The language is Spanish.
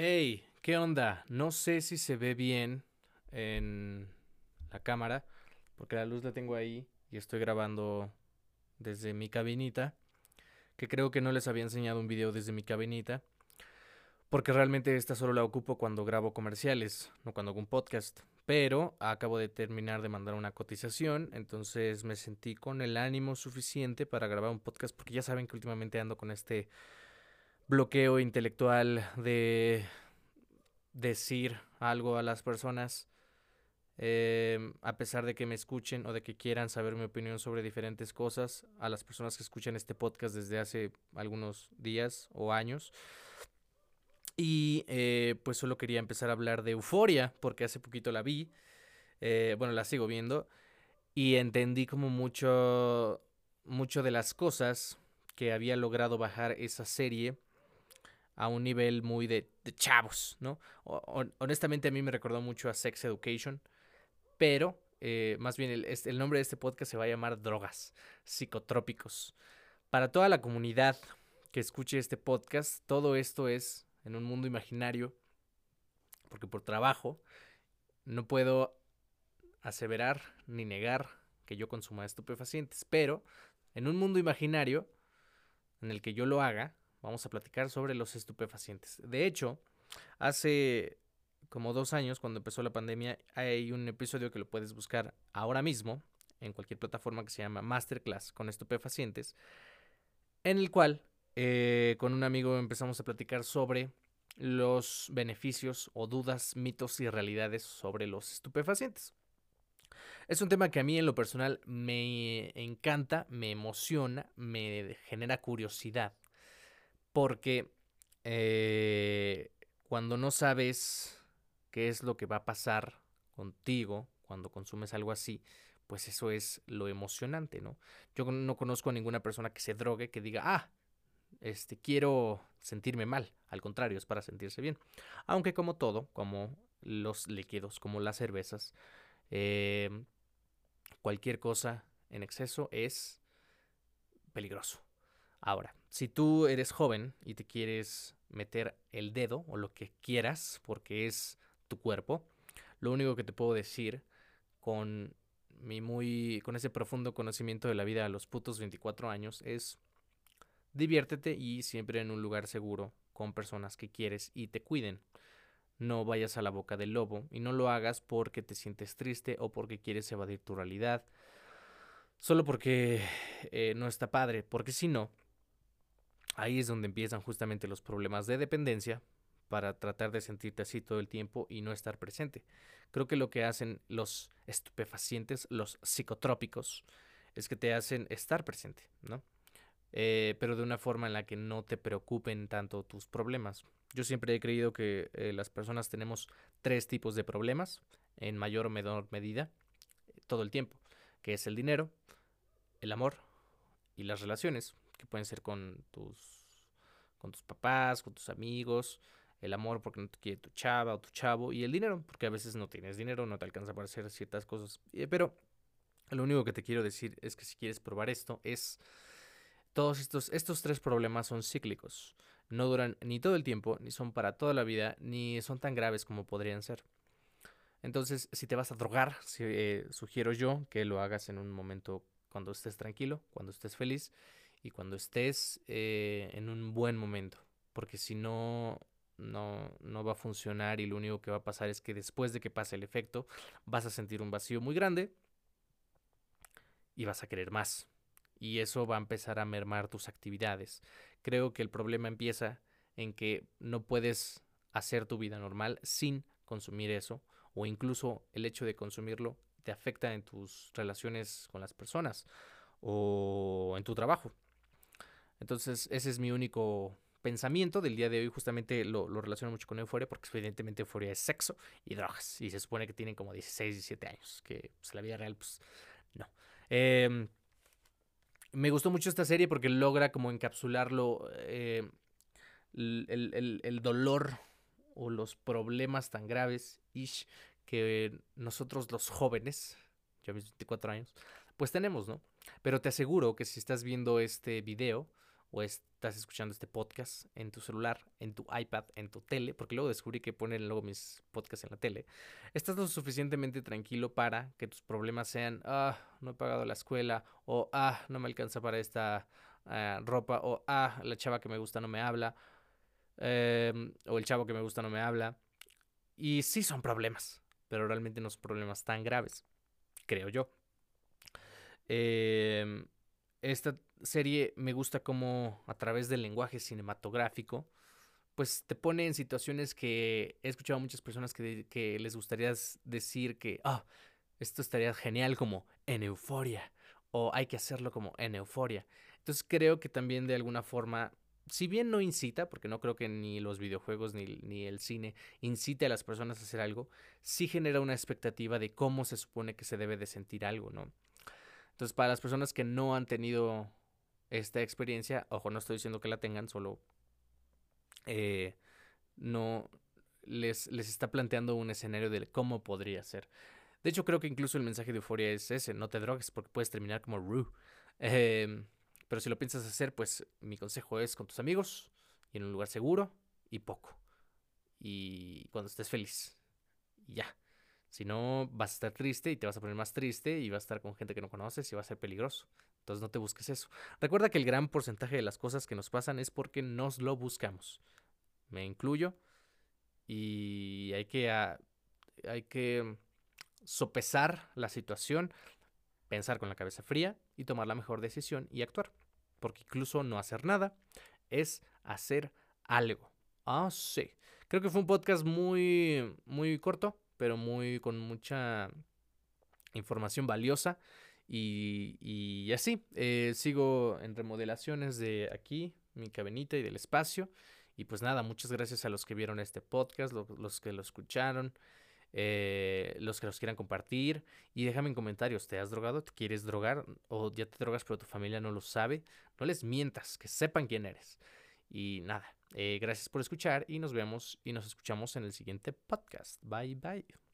Hey, ¿qué onda? No sé si se ve bien en la cámara, porque la luz la tengo ahí y estoy grabando desde mi cabinita, que creo que no les había enseñado un video desde mi cabinita, porque realmente esta solo la ocupo cuando grabo comerciales, no cuando hago un podcast. Pero acabo de terminar de mandar una cotización, entonces me sentí con el ánimo suficiente para grabar un podcast, porque ya saben que últimamente ando con este bloqueo intelectual de decir algo a las personas, em, a pesar de que me escuchen o de que quieran saber mi opinión sobre diferentes cosas, a las personas que escuchan este podcast desde hace algunos días o años. Y eh, pues solo quería empezar a hablar de Euforia, porque hace poquito la vi, eh, bueno, la sigo viendo, y entendí como mucho, mucho de las cosas que había logrado bajar esa serie a un nivel muy de, chavos, ¿no? honestamente a mí me recordó mucho a Sex Education, pero eh, más bien el, el nombre de este podcast se va a llamar Drogas, Psicotrópicos. Para toda la comunidad que escuche este podcast, todo esto es en un mundo imaginario, porque por trabajo no puedo aseverar ni negar que yo consuma estupefacientes, pero en un mundo imaginario en el que yo lo haga, vamos a platicar sobre los estupefacientes. De hecho, hace como dos años, cuando empezó la pandemia, hay un episodio que lo puedes buscar ahora mismo en cualquier plataforma que se llama Masterclass con estupefacientes, en el cual eh, con un amigo empezamos a platicar sobre los beneficios o dudas, mitos y realidades sobre los estupefacientes. Es un tema que a mí en lo personal me encanta, me emociona, me genera curiosidad porque eh, cuando no sabes qué es lo que va a pasar contigo cuando consumes algo así, pues eso es lo emocionante, ¿no? Yo no conozco a ninguna persona que se drogue que diga, ah, este, quiero sentirme mal. Al contrario, es para sentirse bien. Aunque como todo, como los líquidos, como las cervezas, eh, cualquier cosa en exceso es peligroso. Ahora, si tú eres joven y te quieres meter el dedo o lo que quieras, porque es tu cuerpo, lo único que te puedo decir con mi muy con ese profundo conocimiento de la vida a los putos 24 años es diviértete y siempre en un lugar seguro con personas que quieres y te cuiden. No vayas a la boca del lobo y no lo hagas porque te sientes triste o porque quieres evadir tu realidad. Solo porque eh, no está padre, porque si no, Ahí es donde empiezan justamente los problemas de dependencia para tratar de sentirte así todo el tiempo y no estar presente. Creo que lo que hacen los estupefacientes, los psicotrópicos, es que te hacen estar presente, ¿no? Eh, pero de una forma en la que no te preocupen tanto tus problemas. Yo siempre he creído que eh, las personas tenemos tres tipos de problemas, en mayor o menor medida, todo el tiempo, que es el dinero, el amor y las relaciones que pueden ser con tus, con tus papás, con tus amigos, el amor porque no te quiere tu chava o tu chavo, y el dinero, porque a veces no tienes dinero, no te alcanza para hacer ciertas cosas. Eh, pero lo único que te quiero decir es que si quieres probar esto, es todos estos, estos tres problemas son cíclicos. No duran ni todo el tiempo, ni son para toda la vida, ni son tan graves como podrían ser. Entonces, si te vas a drogar, eh, sugiero yo que lo hagas en un momento cuando estés tranquilo, cuando estés feliz y cuando estés eh, en un buen momento. Porque si no, no, no va a funcionar y lo único que va a pasar es que después de que pase el efecto vas a sentir un vacío muy grande y vas a querer más. Y eso va a empezar a mermar tus actividades. Creo que el problema empieza en que no puedes hacer tu vida normal sin consumir eso o incluso el hecho de consumirlo te afecta en tus relaciones con las personas o en tu trabajo. Entonces, ese es mi único pensamiento del día de hoy. Justamente lo, lo relaciono mucho con euforia, porque evidentemente euforia es sexo y drogas. Y se supone que tienen como 16, 17 años, que pues, la vida real, pues no. Em, me gustó mucho esta serie porque logra como encapsularlo eh, el, el, dolor o los problemas tan graves que nosotros los jóvenes, ya mis 24 años, pues tenemos, ¿no? Pero te aseguro que si estás viendo este video, o estás escuchando este podcast en tu celular, en tu iPad, en tu tele, porque luego descubrí que ponen luego mis podcasts en la tele, estás lo suficientemente tranquilo para que tus problemas sean, ah, no he pagado la escuela, o ah, no me alcanza para esta ah, ropa, o ah, la chava que me gusta no me habla, em, o el chavo que me gusta no me habla. Y sí son problemas, pero realmente no son problemas tan graves, creo yo. Eh, esta serie me gusta como a través del lenguaje cinematográfico, pues te pone en situaciones que he escuchado a muchas personas que, les gustaría decir que, ah, esto estaría genial como en euforia, o hay que hacerlo como en euforia. Entonces creo que también de alguna forma, si bien no incita, porque no creo que ni los videojuegos ni, ni el cine incite a las personas a hacer algo, sí genera una expectativa de cómo se supone que se debe de sentir algo, ¿no? Entonces, para las personas que no han tenido esta experiencia, ojo, no estoy diciendo que la tengan, solo eh, no les, les está planteando un escenario de cómo podría ser. De hecho, creo que incluso el mensaje de euforia es ese, no te drogues porque puedes terminar como Rue. Em, pero si lo piensas hacer, pues mi consejo es con tus amigos y en un lugar seguro y poco. Y cuando estés feliz. Ya. Si no, vas a estar triste y te vas a poner más triste y vas a estar con gente que no conoces y va a ser peligroso. Entonces no te busques eso. Recuerda que el gran porcentaje de las cosas que nos pasan es porque nos lo buscamos. Me incluyo. Y hay que, ah, hay que sopesar la situación, pensar con la cabeza fría y tomar la mejor decisión y actuar. Porque incluso no hacer nada es hacer algo. Ah, sí. Creo que fue un podcast muy, muy corto pero muy con mucha información valiosa. Y, así, eh, sigo en remodelaciones de aquí, mi cabinita y del espacio. Y pues nada, muchas gracias a los que vieron este podcast, los que lo escucharon, eh, los que los quieran compartir. Y déjame en comentarios, ¿te has drogado? ¿Te quieres drogar? ¿O ya te drogas pero tu familia no lo sabe? No les mientas, que sepan quién eres. Y nada, eh, gracias por escuchar y nos vemos y nos escuchamos en el siguiente podcast. Bye bye.